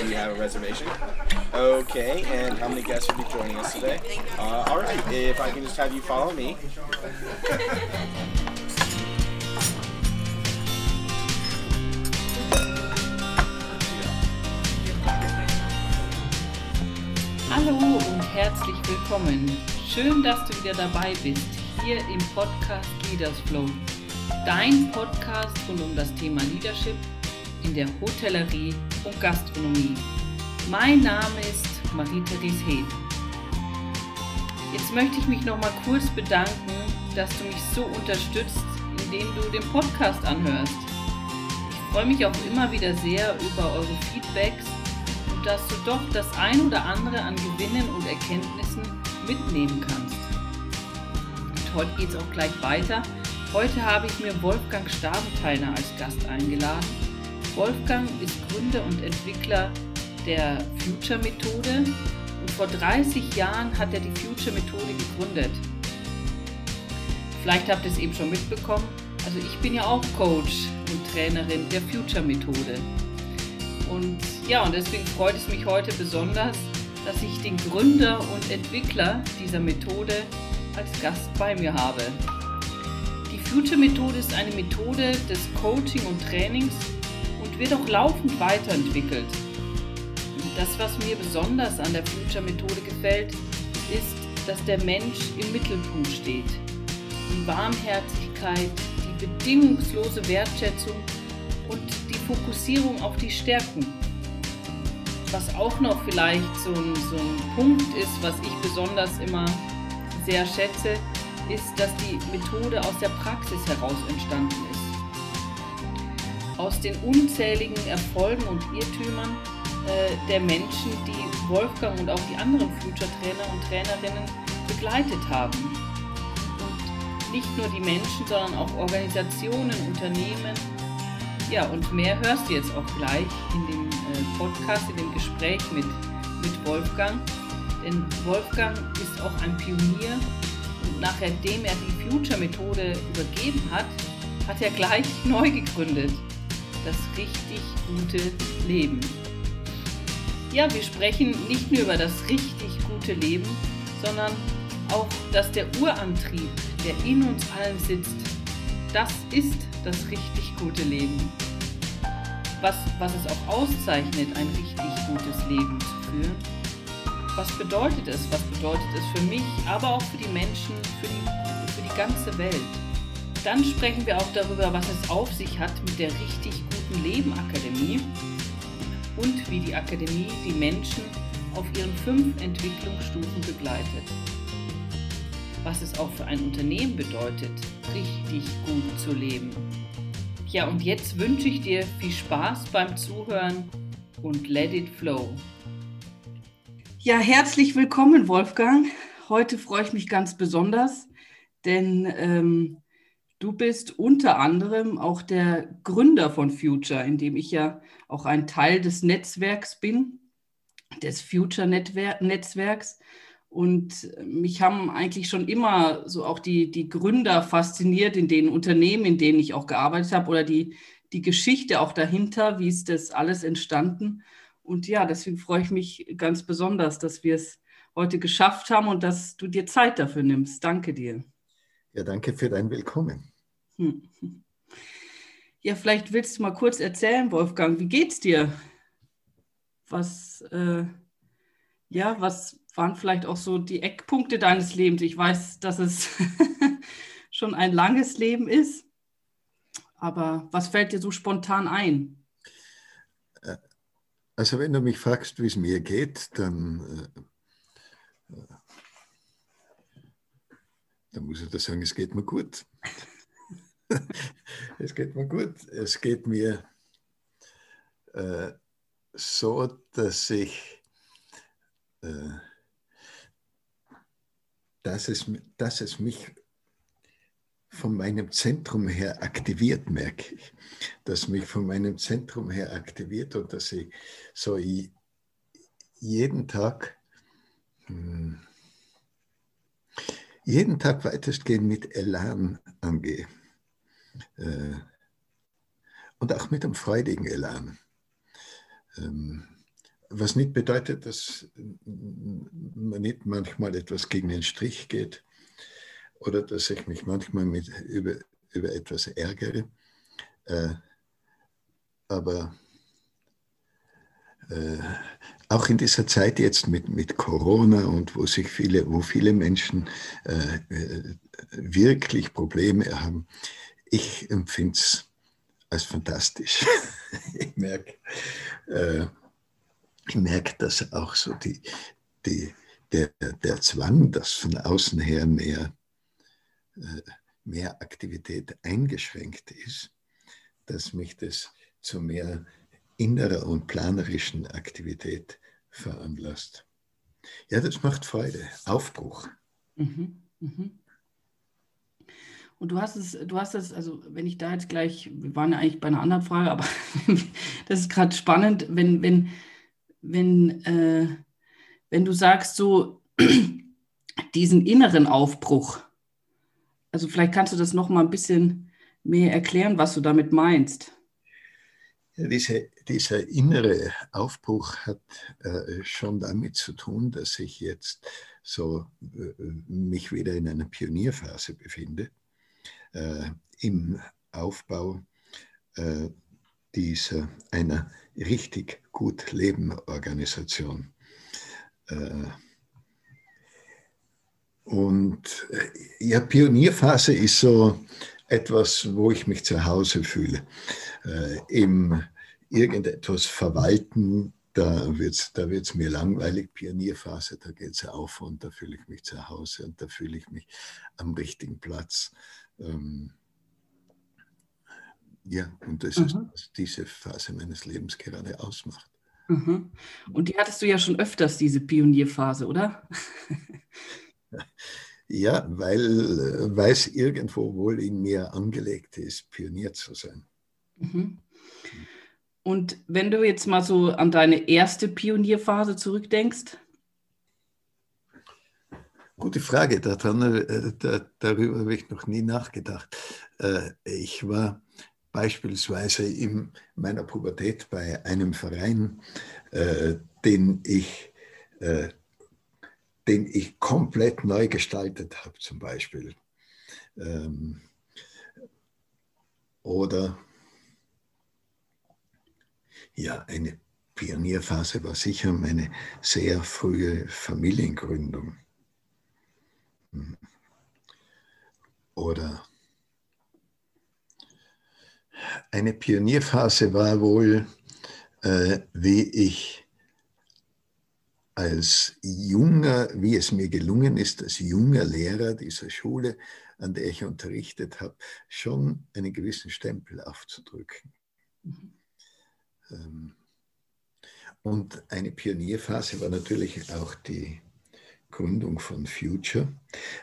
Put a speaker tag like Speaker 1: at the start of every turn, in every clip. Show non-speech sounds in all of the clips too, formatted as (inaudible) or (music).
Speaker 1: do you have a reservation? Okay, and how many guests will be joining us today? Uh, all right, if I can just have you follow me.
Speaker 2: Hallo und herzlich willkommen. Schön, dass du wieder dabei bist, hier im Podcast Leaders Flow. Dein Podcast rund um das Thema Leadership in der Hotellerie und Gastronomie. Mein Name ist Marie-Therese Hed. Jetzt möchte ich mich noch mal kurz bedanken, dass du mich so unterstützt, indem du den Podcast anhörst. Ich freue mich auch immer wieder sehr über eure Feedbacks und dass du doch das ein oder andere an Gewinnen und Erkenntnissen mitnehmen kannst. Und heute geht es auch gleich weiter. Heute habe ich mir Wolfgang Stabenteiner als Gast eingeladen. Wolfgang ist Gründer und Entwickler der Future Methode und vor 30 Jahren hat er die Future Methode gegründet. Vielleicht habt ihr es eben schon mitbekommen. Also ich bin ja auch Coach und Trainerin der Future Methode. Und ja, und deswegen freut es mich heute besonders, dass ich den Gründer und Entwickler dieser Methode als Gast bei mir habe. Die Future Methode ist eine Methode des Coaching und Trainings wird auch laufend weiterentwickelt. Das, was mir besonders an der Future Methode gefällt, ist, dass der Mensch im Mittelpunkt steht. Die Warmherzigkeit, die bedingungslose Wertschätzung und die Fokussierung auf die Stärken. Was auch noch vielleicht so ein, so ein Punkt ist, was ich besonders immer sehr schätze, ist, dass die Methode aus der Praxis heraus entstanden ist. Aus den unzähligen Erfolgen und Irrtümern äh, der Menschen, die Wolfgang und auch die anderen Future-Trainer und Trainerinnen begleitet haben. Und nicht nur die Menschen, sondern auch Organisationen, Unternehmen. Ja, und mehr hörst du jetzt auch gleich in dem äh, Podcast, in dem Gespräch mit, mit Wolfgang. Denn Wolfgang ist auch ein Pionier und nachdem er die Future-Methode übergeben hat, hat er gleich (laughs) neu gegründet. Das richtig gute Leben. Ja, wir sprechen nicht nur über das richtig gute Leben, sondern auch, dass der Urantrieb, der in uns allen sitzt, das ist das richtig gute Leben. Was, was es auch auszeichnet, ein richtig gutes Leben zu führen. Was bedeutet es? Was bedeutet es für mich, aber auch für die Menschen, für die, für die ganze Welt? Dann sprechen wir auch darüber, was es auf sich hat mit der richtig guten Leben Akademie und wie die Akademie die Menschen auf ihren fünf Entwicklungsstufen begleitet. Was es auch für ein Unternehmen bedeutet, richtig gut zu leben. Ja, und jetzt wünsche ich dir viel Spaß beim Zuhören und let it flow. Ja, herzlich willkommen, Wolfgang. Heute freue ich mich ganz besonders, denn ähm, du bist unter anderem auch der Gründer von Future, in dem ich ja auch ein Teil des Netzwerks bin, des Future-Netzwerks. Und mich haben eigentlich schon immer so auch die, die Gründer fasziniert in den Unternehmen, in denen ich auch gearbeitet habe oder die, die Geschichte auch dahinter, wie ist das alles entstanden. Und ja, deswegen freue ich mich ganz besonders, dass wir es heute geschafft haben und dass du dir Zeit dafür nimmst. Danke dir.
Speaker 3: Ja, danke für dein Willkommen. Hm. (laughs)
Speaker 2: Ja, vielleicht willst du mal kurz erzählen, Wolfgang, wie geht's dir? Was, äh, ja, was waren vielleicht auch so die Eckpunkte deines Lebens? Ich weiß, dass es (laughs) schon ein langes Leben ist, aber was fällt dir so spontan ein?
Speaker 3: Äh, also wenn du mich fragst, wie es mir geht, dann, äh, dann muss ich da sagen, es geht mir gut. (laughs) es geht mir gut. Es geht mir äh, so, dass ich, äh, dass, es, dass es mich von meinem Zentrum her aktiviert, merke ich. Dass mich von meinem Zentrum her aktiviert und dass ich so jeden Tag, hm, jeden Tag weitestgehend mit Elan angehe. Äh, und auch mit einem freudigen Elan. Ähm, was nicht bedeutet, dass man nicht manchmal etwas gegen den Strich geht oder dass ich mich manchmal mit, über, über etwas ärgere. Äh, aber äh, auch in dieser Zeit jetzt mit, mit Corona und wo sich viele, wo viele Menschen äh, äh wirklich Probleme haben, ich empfinde es als fantastisch. (laughs) ich merke, äh, ich dass auch so die, die, der, der Zwang, dass von außen her mehr, äh, mehr Aktivität eingeschränkt ist, dass mich das zu mehr innerer und planerischen Aktivität veranlasst. Ja, das macht Freude, Aufbruch. Mhm, mhm.
Speaker 2: Und du hast es, du hast es, also wenn ich da jetzt gleich, wir waren ja eigentlich bei einer anderen Frage, aber (laughs) das ist gerade spannend, wenn, wenn, wenn, äh, wenn du sagst, so (clears throat) diesen inneren Aufbruch, also vielleicht kannst du das noch mal ein bisschen mehr erklären, was du damit meinst.
Speaker 3: Ja, diese, dieser innere Aufbruch hat äh, schon damit zu tun, dass ich jetzt so äh, mich wieder in einer Pionierphase befinde äh, im Aufbau äh, dieser einer richtig gut leben Organisation. Äh, und äh, ja, Pionierphase ist so etwas, wo ich mich zu Hause fühle. Im irgendetwas verwalten, da wird es da wird's mir langweilig. Pionierphase, da geht es auf und da fühle ich mich zu Hause und da fühle ich mich am richtigen Platz. Ähm, ja, und das mhm. ist, was diese Phase meines Lebens gerade ausmacht.
Speaker 2: Mhm. Und die hattest du ja schon öfters, diese Pionierphase, oder? (laughs)
Speaker 3: ja, weil, es irgendwo wohl in mir angelegt ist, Pionier zu sein. Mhm.
Speaker 2: Und wenn du jetzt mal so an deine erste Pionierphase zurückdenkst,
Speaker 3: Gute Frage, daran, äh, da, darüber habe ich noch nie nachgedacht. Äh, ich war beispielsweise in meiner Pubertät bei einem Verein, äh, den ich, den ich komplett neu gestaltet habe, zum Beispiel. Ähm, oder ja, eine Pionierphase war sicher meine sehr frühe Familiengründung. Oder eine Pionierphase war wohl, äh, wie ich als junger, wie es mir gelungen ist, als junger Lehrer dieser Schule, an der ich unterrichtet habe, schon einen gewissen Stempel aufzudrücken. Mhm. Ähm, und eine Pionierphase war natürlich auch die Gründung von Future.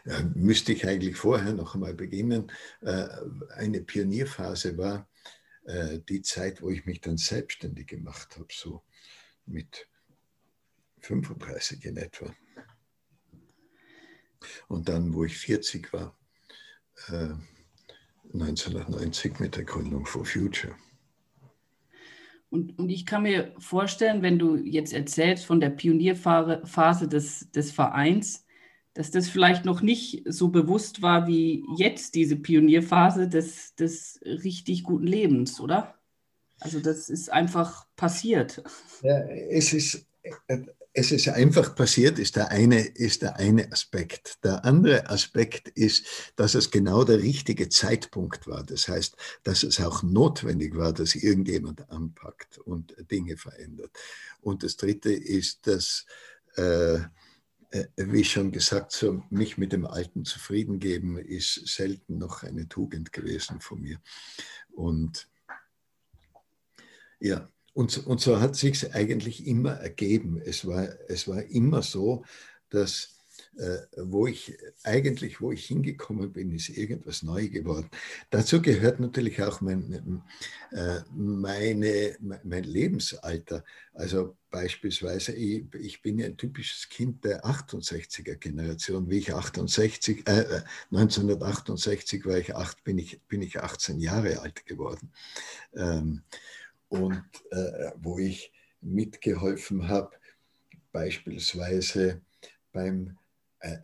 Speaker 3: Äh, müsste ich eigentlich vorher noch einmal beginnen. Äh, eine Pionierphase war äh, die Zeit, wo ich mich dann selbstständig gemacht habe, so mit 35 in etwa. Und dann, wo ich 40 war, 1990 mit der Gründung for Future.
Speaker 2: Und, und ich kann mir vorstellen, wenn du jetzt erzählst von der Pionierphase des, des Vereins, dass das vielleicht noch nicht so bewusst war wie jetzt diese Pionierphase des, des richtig guten Lebens, oder? Also das ist einfach passiert.
Speaker 3: Ja, es ist es ist einfach passiert, ist der, eine, ist der eine Aspekt. Der andere Aspekt ist, dass es genau der richtige Zeitpunkt war. Das heißt, dass es auch notwendig war, dass irgendjemand anpackt und Dinge verändert. Und das dritte ist, dass, äh, äh wie schon gesagt, so mich mit dem Alten zufrieden geben, ist selten noch eine Tugend gewesen von mir. Und ja, und, und so hat sich eigentlich immer ergeben. Es war, es war immer so, dass äh, wo ich eigentlich, wo ich hingekommen bin, ist irgendwas neu geworden. Dazu gehört natürlich auch mein, äh, meine, mein Lebensalter. Also beispielsweise, ich, ich, bin ja ein typisches Kind der 68er Generation. Wie ich 68, äh, 1968 war ich acht, bin ich, bin ich 18 Jahre alt geworden. Ähm, und äh, wo ich mitgeholfen habe, beispielsweise beim äh,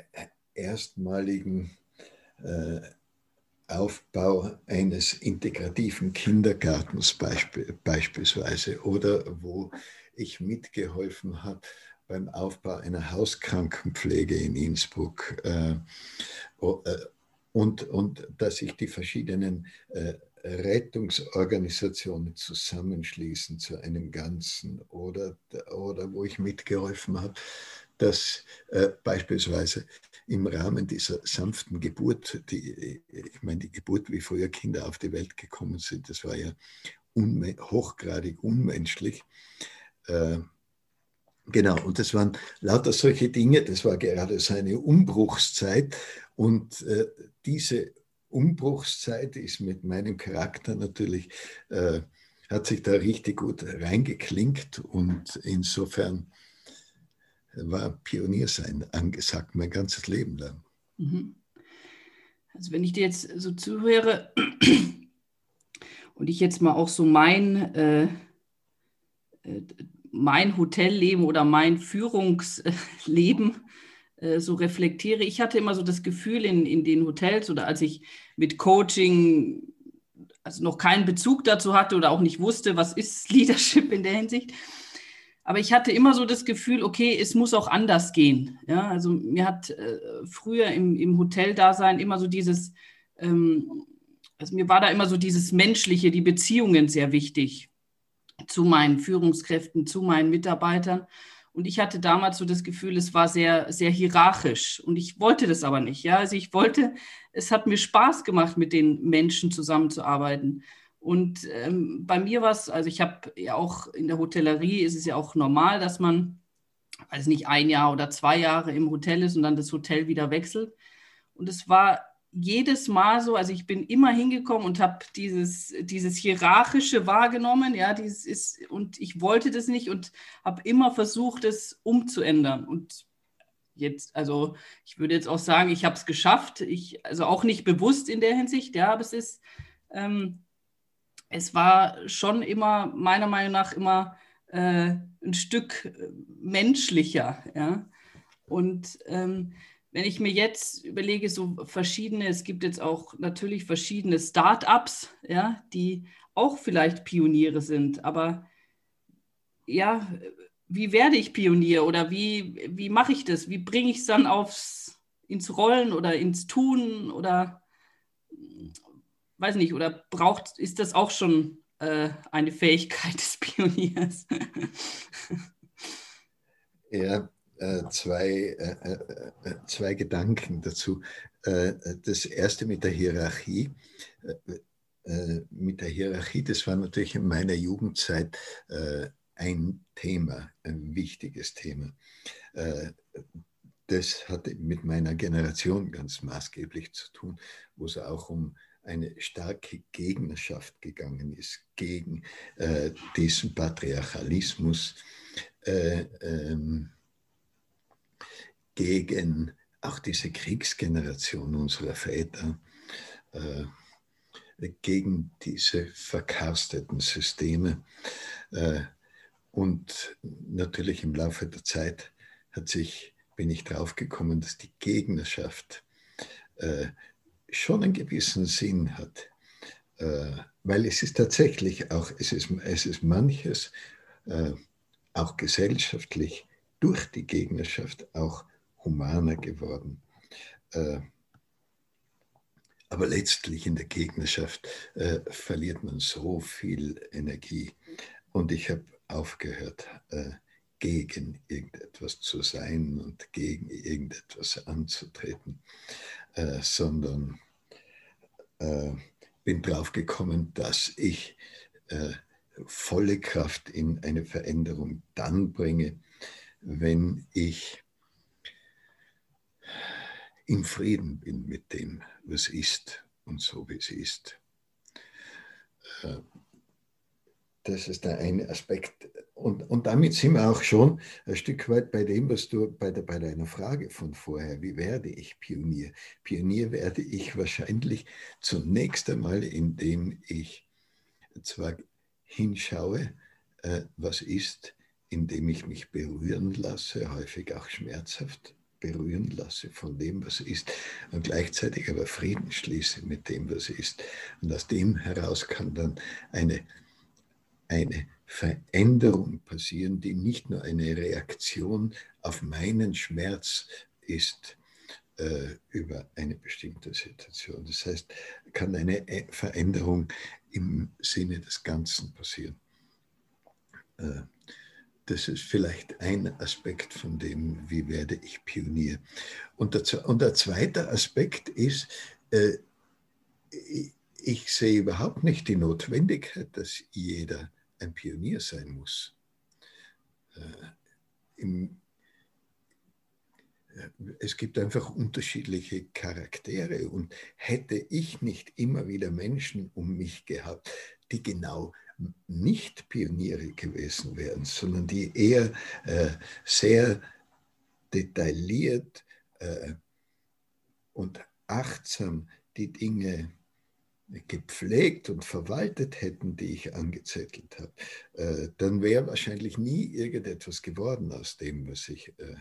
Speaker 3: erstmaligen äh, Aufbau eines integrativen Kindergartens beispielsweise oder wo ich mitgeholfen habe beim Aufbau einer Hauskrankenpflege in Innsbruck äh, und, und dass ich die verschiedenen Rettungsorganisationen zusammenschließen zu einem Ganzen oder, oder wo ich mitgeholfen habe, dass äh, beispielsweise im Rahmen dieser sanften Geburt, die, ich meine, die Geburt, wie früher Kinder auf die Welt gekommen sind, das war ja unme hochgradig unmenschlich. Äh, genau, und das waren lauter solche Dinge, das war gerade so eine Umbruchszeit und äh, diese Umbruchszeit ist mit meinem Charakter natürlich, äh, hat sich da richtig gut reingeklinkt und insofern war Pioniersein angesagt, mein ganzes Leben lang. Mhm.
Speaker 2: Also wenn ich dir jetzt so zuhöre und ich jetzt mal auch so mein, äh, äh mein Hotelleben oder mein Führungsleben so reflektiere. Ich hatte immer so das Gefühl in, in den Hotels oder als ich mit Coaching also noch keinen Bezug dazu hatte oder auch nicht wusste, was ist (laughs) Leadership in der Hinsicht. Aber ich hatte immer so das Gefühl, okay, es muss auch anders gehen. Ja, also mir hat äh, früher im, im Hoteldasein immer so dieses, ähm, also mir war da immer so dieses Menschliche, die Beziehungen sehr wichtig zu meinen Führungskräften, zu meinen Mitarbeitern. Und ich hatte damals so das Gefühl, es war sehr, sehr hierarchisch. Und ich wollte das aber nicht. Ja, also ich wollte, es hat mir Spaß gemacht, mit den Menschen zusammenzuarbeiten. Und ähm, bei mir war es, also ich habe ja auch in der Hotellerie ist es ja auch normal, dass man, weiß nicht, ein Jahr oder zwei Jahre im Hotel ist und dann das Hotel wieder wechselt. Und es war jedes Mal so, also ich bin immer hingekommen und habe dieses, dieses Hierarchische wahrgenommen, ja, dieses ist, und ich wollte das nicht und habe immer versucht, es umzuändern. Und jetzt, also ich würde jetzt auch sagen, ich habe es geschafft, ich, also auch nicht bewusst in der Hinsicht, ja, aber es ist, ähm, es war schon immer, meiner Meinung nach, immer äh, ein Stück menschlicher, ja. Und ähm, wenn ich mir jetzt überlege, so verschiedene, es gibt jetzt auch natürlich verschiedene Start-ups, ja, die auch vielleicht Pioniere sind, aber ja, wie werde ich Pionier oder wie, wie mache ich das? Wie bringe ich es dann aufs, ins Rollen oder ins Tun oder weiß nicht, oder braucht, ist das auch schon äh, eine Fähigkeit des (laughs) Pioniers?
Speaker 3: ja, zwei, äh, äh, zwei Gedanken dazu. das erste mit der Hierarchie. mit der Hierarchie, das war natürlich in meiner Jugendzeit ein Thema, ein wichtiges Thema. das hatte mit meiner Generation ganz maßgeblich zu tun, wo es auch um eine starke Gegnerschaft gegangen ist gegen äh, diesen Patriarchalismus. Äh, ähm, gegen auch diese Kriegsgeneration unserer Väter, äh, gegen diese verkarsteten Systeme. Äh, und natürlich im Laufe der Zeit hat sich, bin ich draufgekommen, dass die Gegnerschaft äh, schon einen gewissen Sinn hat. Äh, weil es ist tatsächlich auch, es ist, es ist manches, äh, auch gesellschaftlich, durch die Gegnerschaft auch humaner geworden. Äh, aber letztlich in der Gegnerschaft äh, verliert man so viel Energie. Und ich habe aufgehört, äh, gegen irgendetwas zu sein und gegen irgendetwas anzutreten, äh, sondern äh, bin drauf gekommen, dass ich äh, volle Kraft in eine Veränderung dann bringe, wenn ich im Frieden bin mit dem, was ist und so, wie es ist. Äh, das ist der eine Aspekt. Und, und damit sind wir auch schon ein Stück weit bei dem, was du bei, der, bei deiner Frage von vorher, wie werde ich Pionier? Pionier werde ich wahrscheinlich zunächst einmal, indem ich zwar hinschaue, äh, was ist, indem ich mich berühren lasse, häufig auch schmerzhaft berühren lasse von dem, was ist, und gleichzeitig aber Frieden schließe mit dem, was ist. Und aus dem heraus kann dann eine, eine Veränderung passieren, die nicht nur eine Reaktion auf meinen Schmerz ist äh, über eine bestimmte Situation. Das heißt, kann eine äh, Veränderung im Sinne des Ganzen passieren. Äh, das ist vielleicht ein Aspekt von dem, wie werde ich Pionier. Und der, und der zweite Aspekt ist, äh, ich sehe überhaupt nicht die Notwendigkeit, dass jeder ein Pionier sein muss. Äh, im, äh, es gibt einfach unterschiedliche Charaktere und hätte ich nicht immer wieder Menschen um mich gehabt, die genau nicht Pioniere gewesen wären, sondern die eher äh, sehr detailliert äh, und achtsam die Dinge gepflegt und verwaltet hätten, die ich angezettelt habe, äh, dann wäre wahrscheinlich nie irgendetwas geworden aus dem, was ich, äh,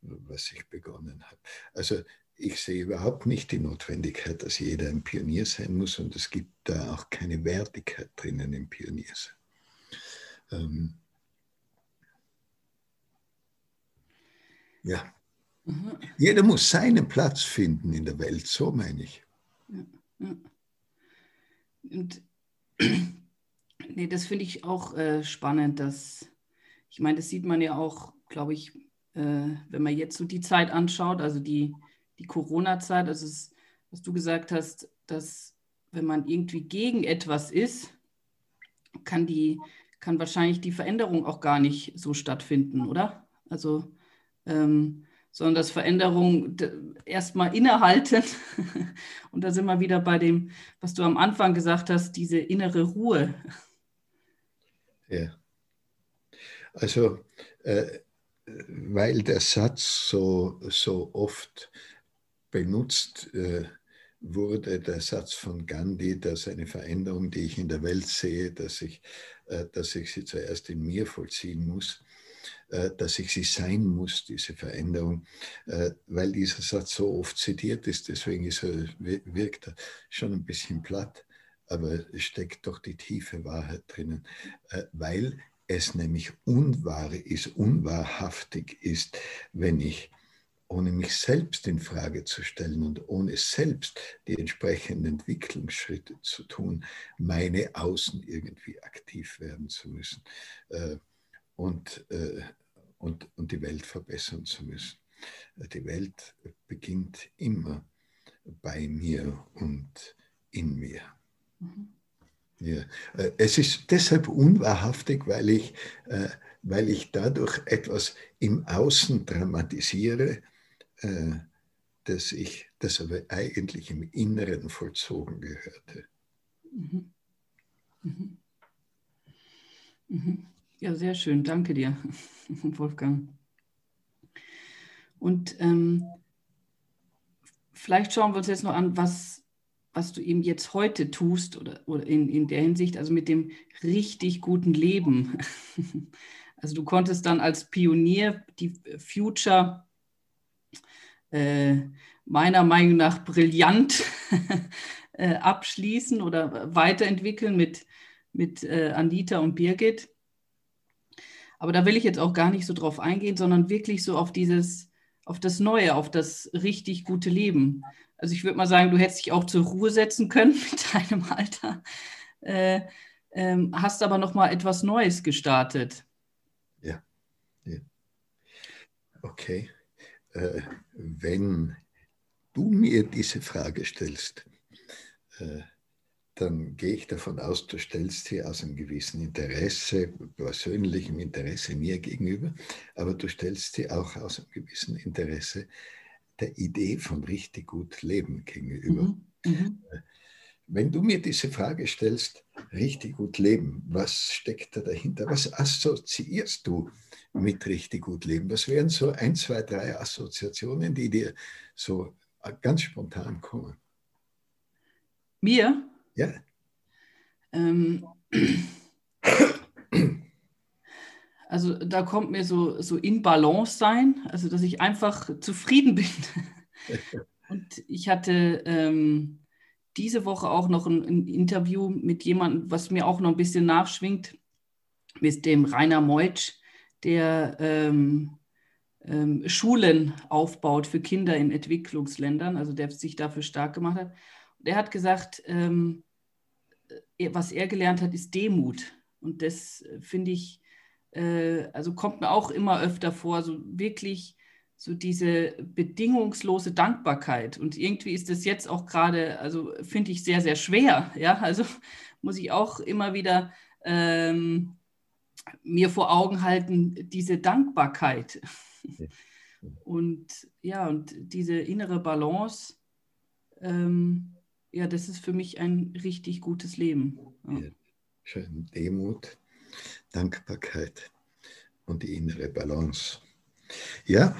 Speaker 3: was ich begonnen habe. Also ich sehe überhaupt nicht die Notwendigkeit, dass jeder ein Pionier sein muss und es gibt da auch keine Wertigkeit drinnen im Pioniersein. Ähm ja. Mhm. Jeder muss seinen Platz finden in der Welt, so meine ich. Ja, ja.
Speaker 2: Und (clears throat) nee, das finde ich auch äh, spannend, dass ich meine, das sieht man ja auch, glaube ich, äh, wenn man jetzt so die Zeit anschaut, also die die Corona-Zeit, also es, was du gesagt hast, dass wenn man irgendwie gegen etwas ist, kann die, kann wahrscheinlich die Veränderung auch gar nicht so stattfinden, oder? Also, ähm, sondern dass Veränderung erstmal innehalten. (laughs) Und da sind wir wieder bei dem, was du am Anfang gesagt hast, diese innere Ruhe.
Speaker 3: Ja. Also, äh, weil der Satz so, so oft benutzt äh, wurde der Satz von Gandhi, dass eine Veränderung, die ich in der Welt sehe, dass ich, äh, dass ich sie zuerst in mir vollziehen muss, äh, dass ich sie sein muss, diese Veränderung, weil dieser Satz so oft zitiert ist, deswegen ist er, wirkt er schon ein bisschen platt, aber es steckt doch die tiefe Wahrheit drinnen, weil es nämlich unwahr ist, unwahrhaftig ist, wenn ich ohne mich selbst in Frage zu stellen und ohne selbst die entsprechenden Entwicklungsschritte zu tun, meine Außen irgendwie aktiv werden zu müssen äh, und, äh, und, und die Welt verbessern zu müssen. Die Welt beginnt immer bei mir und in mir. Mhm. Ja. Äh, es ist deshalb unwahrhaftig, weil ich, weil ich dadurch etwas im Außen dramatisiere, dass ich das aber eigentlich im Inneren vollzogen gehörte. Mhm.
Speaker 2: Mhm. Mhm. Ja, sehr schön. Danke dir, (laughs) Wolfgang. Und ähm, vielleicht schauen wir uns jetzt noch an, was, was du eben jetzt heute tust oder, oder in, in der Hinsicht, also mit dem richtig guten Leben. (laughs) Also du konntest dann als Pionier die Future äh, meiner Meinung nach brillant (laughs) äh, abschließen oder weiterentwickeln mit, mit äh, Anita und Birgit. Aber da will ich jetzt auch gar nicht so drauf eingehen, sondern wirklich so auf dieses, auf das Neue, auf das richtig gute Leben. Also ich würde mal sagen, du hättest dich auch zur Ruhe setzen können (laughs) mit deinem Alter, äh, ähm, hast aber noch mal etwas Neues gestartet.
Speaker 3: Ja. ja. Okay äh, wenn du mir diese Frage stellst, äh, dann gehe ich davon aus, du stellst sie aus einem gewissen Interesse, persönlichem Interesse mir gegenüber, aber du stellst sie auch aus einem gewissen Interesse der Idee von richtig gut Leben gegenüber. Mhm. Mhm. Wenn du mir diese Frage stellst, richtig gut leben, was steckt da dahinter? Was assoziierst du mit richtig gut leben? Was wären so ein, zwei, drei Assoziationen, die dir so ganz spontan kommen?
Speaker 2: Mir?
Speaker 3: Ja.
Speaker 2: Ähm, Also da kommt mir so, so in Balance sein, also dass ich einfach zufrieden bin. (laughs) Und ich hatte ähm, diese Woche auch noch ein, ein, Interview mit jemandem, was mir auch noch ein bisschen nachschwingt, mit dem Rainer Meutsch, der ähm, ähm, Schulen aufbaut für Kinder in Entwicklungsländern, also der sich dafür stark gemacht hat. Der hat gesagt, ähm, äh, was er gelernt hat, ist Demut. Und das äh, finde ich, äh, also kommt mir auch immer öfter vor, so wirklich so diese bedingungslose Dankbarkeit. Und irgendwie ist das jetzt auch gerade, also finde ich sehr, sehr schwer. Ja, also muss ich auch immer wieder ähm, mir vor Augen halten, diese Dankbarkeit. Und ja, und diese innere Balance, ähm, ja, das ist für mich ein richtig gutes Leben. Ja.
Speaker 3: Schön. Demut, Dankbarkeit und die innere Balance. Ja,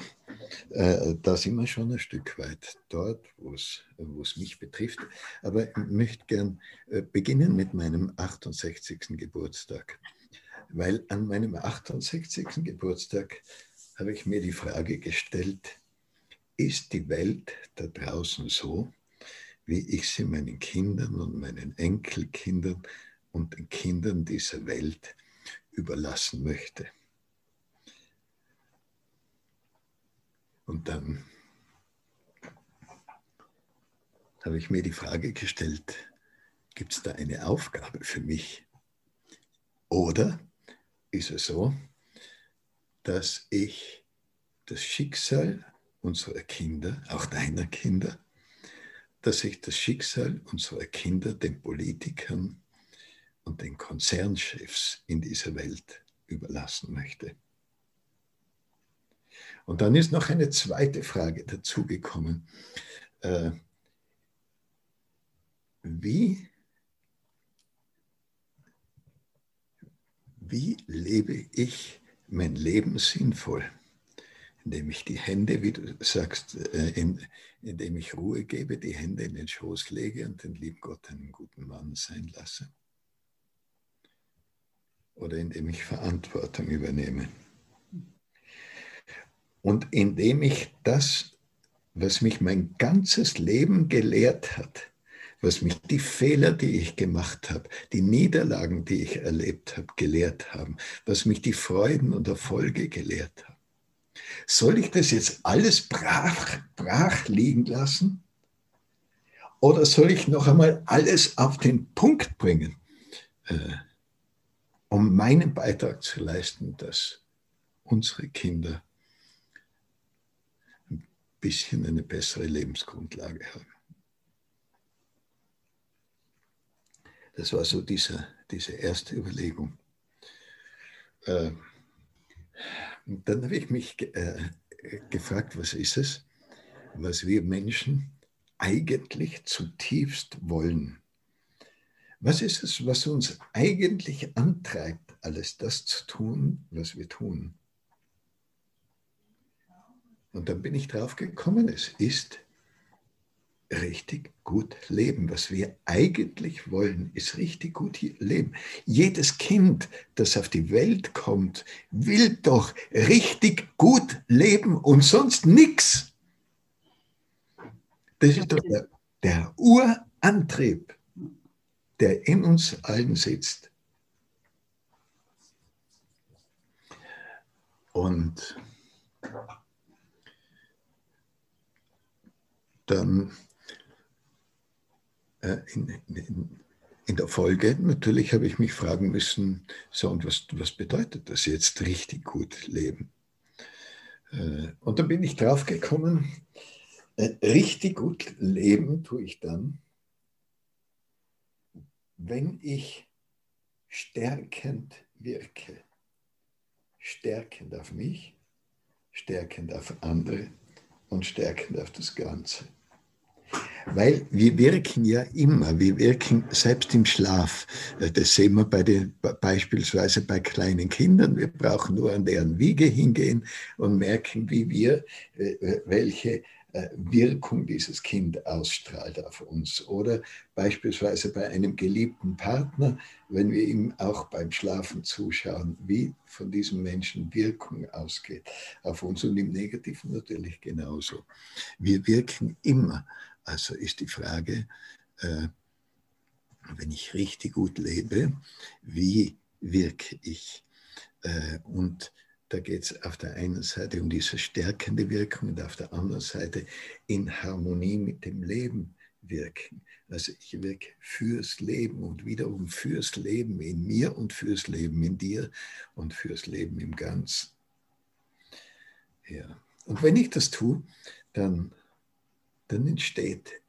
Speaker 3: äh, da sind wir schon ein Stück weit dort, wo es mich betrifft. Aber ich möchte gern äh, beginnen mit meinem 68. Geburtstag. Weil an meinem 68. Geburtstag habe ich mir die Frage gestellt, ist die Welt da draußen so, wie ich sie meinen Kindern und meinen Enkelkindern und den Kindern dieser Welt überlassen möchte? Und dann habe ich mir die Frage gestellt, gibt es da eine Aufgabe für mich? Oder ist es so, dass ich das Schicksal unserer Kinder, auch deiner Kinder, dass ich das Schicksal unserer Kinder den Politikern und den Konzernchefs in dieser Welt überlassen möchte. Und dann ist noch eine zweite Frage dazugekommen. Äh, wie, wie lebe ich mein Leben sinnvoll? Indem ich die Hände, wie du sagst, äh, in, indem ich Ruhe gebe, die Hände in den Schoß lege und den lieben Gott einen guten Mann sein lasse. Oder indem ich Verantwortung übernehme. Und indem ich das, was mich mein ganzes Leben gelehrt hat, was mich die Fehler, die ich gemacht habe, die Niederlagen, die ich erlebt habe, gelehrt haben, was mich die Freuden und Erfolge gelehrt haben. Soll ich das jetzt alles brach, brach liegen lassen? Oder soll ich noch einmal alles auf den Punkt bringen, äh, um meinen Beitrag zu leisten, dass unsere Kinder bisschen eine bessere Lebensgrundlage haben. Das war so diese, diese erste Überlegung. Äh, dann habe ich mich äh, gefragt, was ist es, was wir Menschen eigentlich zutiefst wollen? Was ist es, was uns eigentlich antreibt, alles das zu tun, was wir tun? Und dann bin ich drauf gekommen, es ist richtig gut leben. Was wir eigentlich wollen, ist richtig gut leben. Jedes Kind, das auf die Welt kommt, will doch richtig gut leben und sonst nichts. Das ist doch der, der Urantrieb, der in uns allen sitzt. Und dann äh, in, in, in, der Folge natürlich habe ich mich fragen müssen, so und was, was bedeutet das jetzt richtig gut leben? Äh, und dann bin ich drauf gekommen, äh, richtig gut leben tue ich dann, wenn ich stärkend wirke. Stärkend auf mich, stärkend auf andere und stärkend auf das Ganze. Weil wir wirken ja immer, wir wirken selbst im Schlaf. Äh, das sehen wir bei den, beispielsweise bei kleinen Kindern. Wir brauchen nur an deren Wiege hingehen und merken, wie wir äh, äh, welche Wirkung dieses Kind ausstrahlt auf uns. Oder beispielsweise bei einem geliebten Partner, wenn wir ihm auch beim Schlafen zuschauen, wie von diesem Menschen Wirkung ausgeht auf uns und im Negativen natürlich genauso. Wir wirken immer. Also ist die Frage, äh, wenn ich richtig gut lebe, wie wirke ich? Äh, und da geht es auf der einen Seite um diese stärkende Wirkung und auf der anderen Seite in Harmonie mit dem Leben wirken. Also ich wirke fürs Leben und wiederum fürs Leben in mir und fürs Leben in dir und fürs Leben im Ganzen. Ja. Und wenn ich das tue, dann, dann entsteht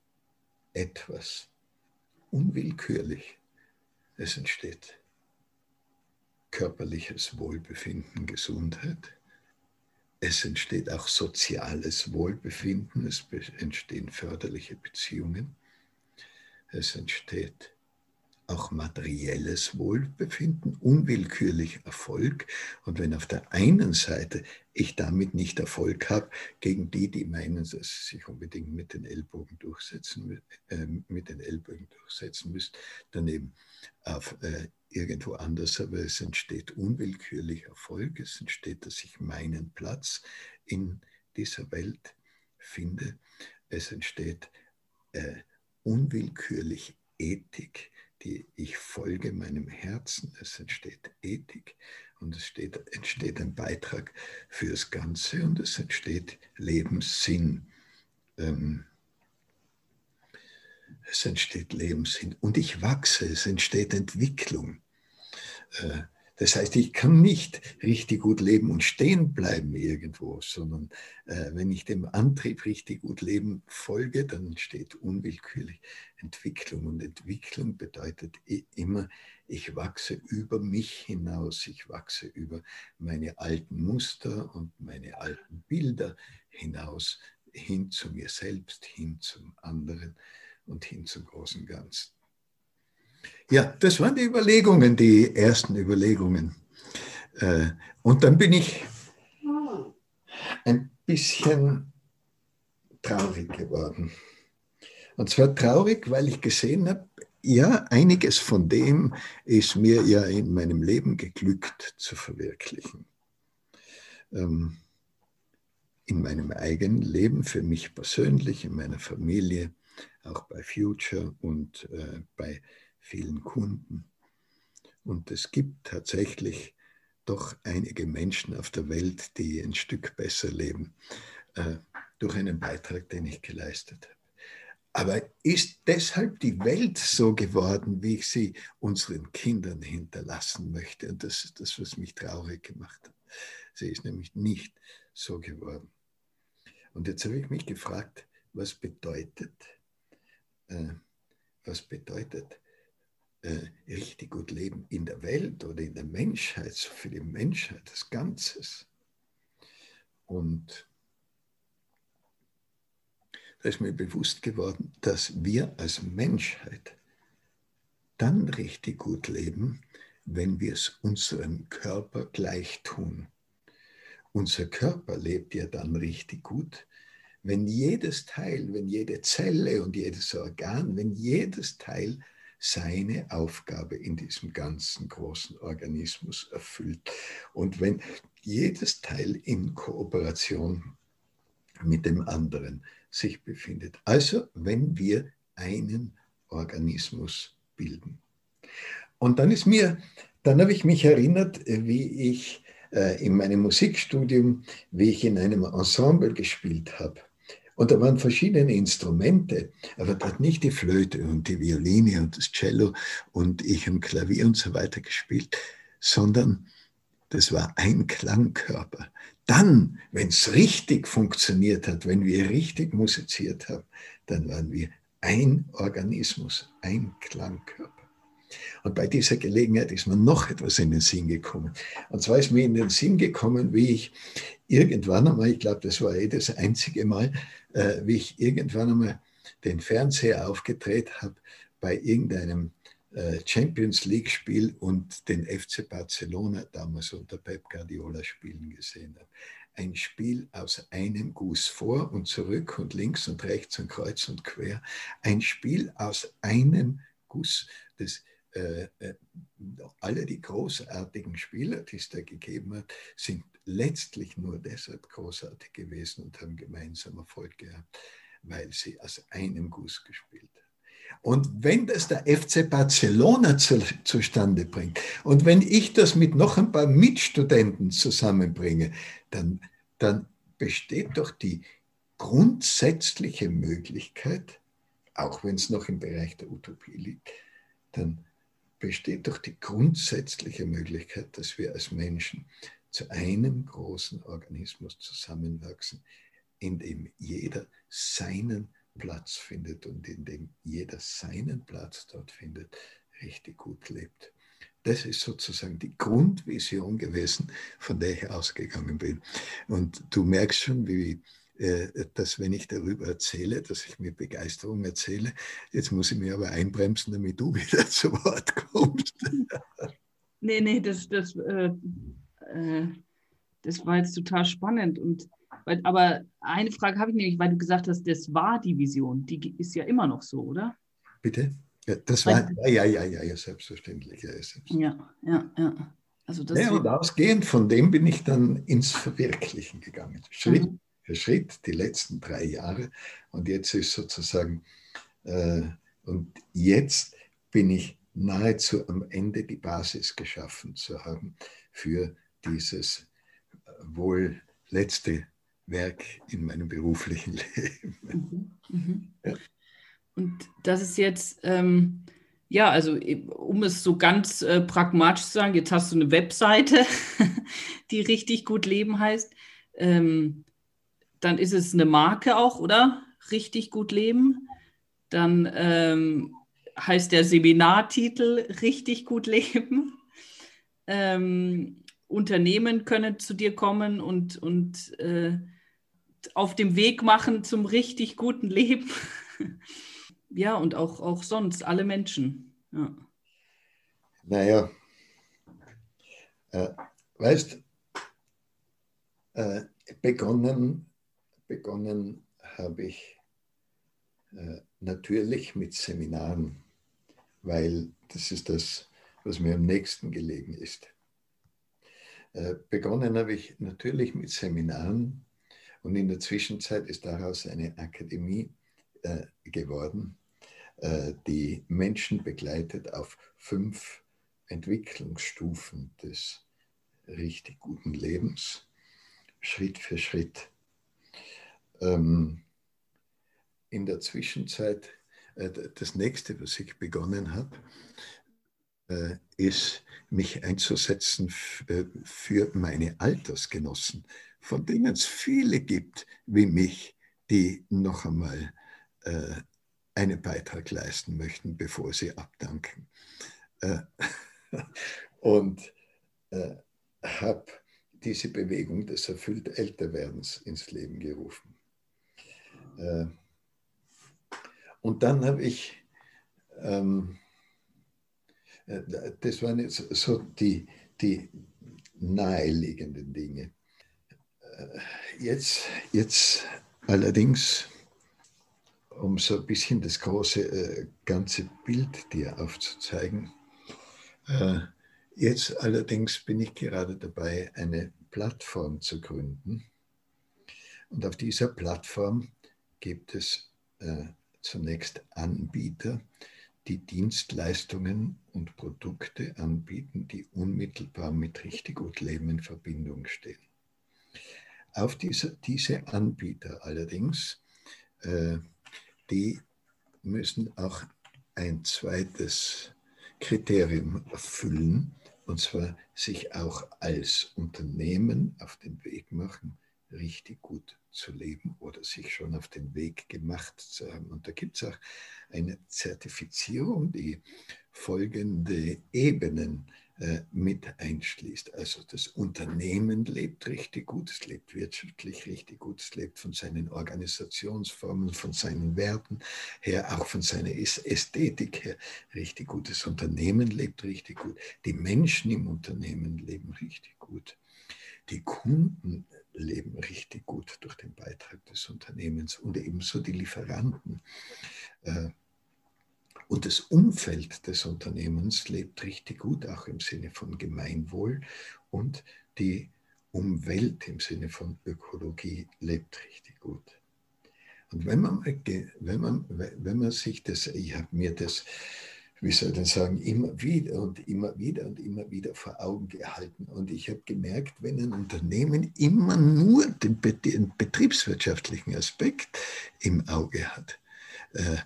Speaker 3: etwas unwillkürlich. Es entsteht körperliches Wohlbefinden, Gesundheit. Es entsteht auch soziales Wohlbefinden, es entstehen förderliche Beziehungen. Es entsteht auch materielles Wohlbefinden, unwillkürlich Erfolg. Und wenn auf der einen Seite ich damit nicht Erfolg habe, gegen die, die meinen, dass sie sich unbedingt mit den Ellbogen durchsetzen, äh, mit den Ellbogen durchsetzen müssen, dann eben auf äh, irgendwo anders, aber es entsteht unwillkürlich Erfolg, es entsteht, dass ich meinen Platz in dieser Welt finde, es entsteht äh, unwillkürlich Ethik, die ich folge meinem Herzen, es entsteht Ethik und es steht, entsteht ein Beitrag fürs Ganze und es entsteht Lebenssinn. Ähm, es entsteht Lebenssinn und ich wachse, es entsteht Entwicklung. Äh, das heißt, ich kann nicht richtig gut leben und stehen bleiben irgendwo, sondern äh, wenn ich dem Antrieb richtig gut leben folge, dann entsteht unwillkürlich Entwicklung. Und Entwicklung bedeutet immer, ich wachse über mich hinaus, ich wachse über meine alten Muster und meine alten Bilder hinaus, hin zu mir selbst, hin zum anderen und hin zum großen Ganzen. Ja, das waren die Überlegungen, die ersten Überlegungen. Äh, und dann bin ich ein bisschen traurig geworden. Und zwar traurig, weil ich gesehen habe, ja, einiges von dem ist mir ja in meinem Leben geglückt zu verwirklichen. Ähm, in meinem eigenen Leben, für mich persönlich, in meiner Familie, auch bei Future und äh, bei vielen Kunden. Und es gibt tatsächlich doch einige Menschen auf der Welt, die ein Stück besser leben äh, durch einen Beitrag, den ich geleistet habe. Aber ist deshalb die Welt so geworden, wie ich sie unseren Kindern hinterlassen möchte? Und das ist das, was mich traurig gemacht hat. Sie ist nämlich nicht so geworden. Und jetzt habe ich mich gefragt, was bedeutet, äh, was bedeutet äh, richtig gut leben in der Welt oder in der Menschheit, so für die Menschheit des Ganzes. Und da ist mir bewusst geworden, dass wir als Menschheit dann richtig gut leben, wenn wir es unserem Körper gleich tun. Unser Körper lebt ja dann richtig gut, wenn jedes Teil, wenn jede Zelle und jedes Organ, wenn jedes Teil seine Aufgabe in diesem ganzen großen Organismus erfüllt. Und wenn jedes Teil in Kooperation mit dem anderen sich befindet. Also wenn wir einen Organismus bilden. Und dann ist mir, dann habe ich mich erinnert, wie ich äh, in meinem Musikstudium, wie ich in einem Ensemble gespielt habe. Und da waren verschiedene Instrumente, aber da hat nicht die Flöte und die Violine und das Cello und ich am Klavier und so weiter gespielt, sondern das war ein Klangkörper. Dann, wenn es richtig funktioniert hat, wenn wir richtig musiziert haben, dann waren wir ein Organismus, ein Klangkörper. Und bei dieser Gelegenheit ist mir noch etwas in den Sinn gekommen. Und zwar ist mir in den Sinn gekommen, wie ich irgendwann einmal, ich glaube, das war eh das einzige Mal, äh, wie ich irgendwann einmal den Fernseher aufgedreht habe bei irgendeinem äh, Champions League-Spiel und den FC Barcelona damals unter Pep Guardiola spielen gesehen habe. Ein Spiel aus einem Guss vor und zurück und links und rechts und kreuz und quer. Ein Spiel aus einem Guss. Das, äh, äh, alle die großartigen Spieler, die es da gegeben hat, sind letztlich nur deshalb großartig gewesen und haben gemeinsam Erfolg gehabt, weil sie aus einem Guss gespielt haben. Und wenn das der FC Barcelona zu, zustande bringt und wenn ich das mit noch ein paar Mitstudenten zusammenbringe, dann, dann besteht doch die grundsätzliche Möglichkeit, auch wenn es noch im Bereich der Utopie liegt, dann besteht doch die grundsätzliche Möglichkeit, dass wir als Menschen zu einem großen Organismus zusammenwachsen, in dem jeder seinen Platz findet und in dem jeder seinen Platz dort findet, richtig gut lebt. Das ist sozusagen die Grundvision gewesen, von der ich ausgegangen bin. Und du merkst schon, wie, dass wenn ich darüber erzähle, dass ich mit Begeisterung erzähle, jetzt muss ich mich aber einbremsen, damit du (laughs) wieder zu Wort kommst. (laughs)
Speaker 2: Nee, nee, das, das, äh, äh, das war jetzt total spannend. Und aber eine Frage habe ich nämlich, weil du gesagt hast, das war die Vision. Die ist ja immer noch so, oder?
Speaker 3: Bitte? Ja, das war, ja, ja, ja, ja, selbstverständlich. Ja,
Speaker 2: selbstverständlich. ja, ja. ja. Also das
Speaker 3: ja, und ausgehend von dem bin ich dann ins Verwirklichen gegangen. Schritt mhm. Schritt, die letzten drei Jahre. Und jetzt ist sozusagen, äh, und jetzt bin ich nahezu am Ende die Basis geschaffen zu haben für dieses äh, wohl letzte Werk in meinem beruflichen (laughs) Leben. Mhm.
Speaker 2: Mhm. Ja. Und das ist jetzt, ähm, ja, also um es so ganz äh, pragmatisch zu sagen, jetzt hast du eine Webseite, (laughs) die richtig gut leben heißt. Ähm, dann ist es eine Marke auch, oder? Richtig gut leben. Dann ähm, heißt der Seminartitel richtig gut leben. (laughs) Ähm, Unternehmen können zu dir kommen und, und äh, auf dem Weg machen zum richtig guten Leben. (laughs) ja, und auch, auch sonst, alle Menschen. Ja.
Speaker 3: Naja, äh, weißt, äh, begonnen, begonnen habe ich äh, natürlich mit Seminaren, weil das ist das, was mir am nächsten gelegen ist. Äh, begonnen habe ich natürlich mit Seminaren und in der Zwischenzeit ist daraus eine Akademie äh, geworden, die Menschen begleitet auf fünf Entwicklungsstufen des richtig guten Lebens, Schritt für Schritt. Ähm, in der Zwischenzeit, äh, das nächste, was ich begonnen habe, äh, ist, mich einzusetzen äh, für meine Altersgenossen, von denen es viele gibt wie mich, die noch einmal äh, einen Beitrag leisten möchten, bevor sie abdanken. Äh, (laughs) und äh, habe diese Bewegung des erfüllt Älterwerdens ins Leben gerufen. Äh, und dann habe ich, ähm, äh, das waren jetzt so die, die naheliegenden Dinge. Äh, jetzt, jetzt allerdings, um so ein bisschen das große ganze Bild dir aufzuzeigen, jetzt allerdings bin ich gerade dabei, eine Plattform zu gründen. Und auf dieser Plattform gibt es äh, zunächst Anbieter, die Dienstleistungen und Produkte anbieten, die unmittelbar mit richtig gut Leben in Verbindung stehen. Auf diese, diese Anbieter allerdings, äh, die müssen auch ein zweites Kriterium erfüllen, und zwar sich auch als Unternehmen auf den Weg machen, richtig gut zu leben oder sich schon auf den Weg gemacht zu haben. Und da gibt es auch eine Zertifizierung, die folgende Ebenen äh, mit einschließt. Also das Unternehmen lebt richtig gut, es lebt wirtschaftlich richtig gut, es lebt von seinen Organisationsformen, von seinen Werten her, auch von seiner Ästhetik her richtig gut. Das Unternehmen lebt richtig gut, die Menschen im Unternehmen leben richtig gut. Die Kunden leben richtig gut durch den Beitrag des Unternehmens und ebenso die Lieferanten. Äh, und das Umfeld des Unternehmens lebt richtig gut, auch im Sinne von Gemeinwohl. Und die Umwelt im Sinne von Ökologie lebt richtig gut. Und wenn man, wenn man, wenn man sich das, ich habe mir das, wie soll ich denn sagen, immer wieder und immer wieder und immer wieder vor Augen gehalten. Und ich habe gemerkt, wenn ein Unternehmen immer nur den betriebswirtschaftlichen Aspekt im Auge hat, äh,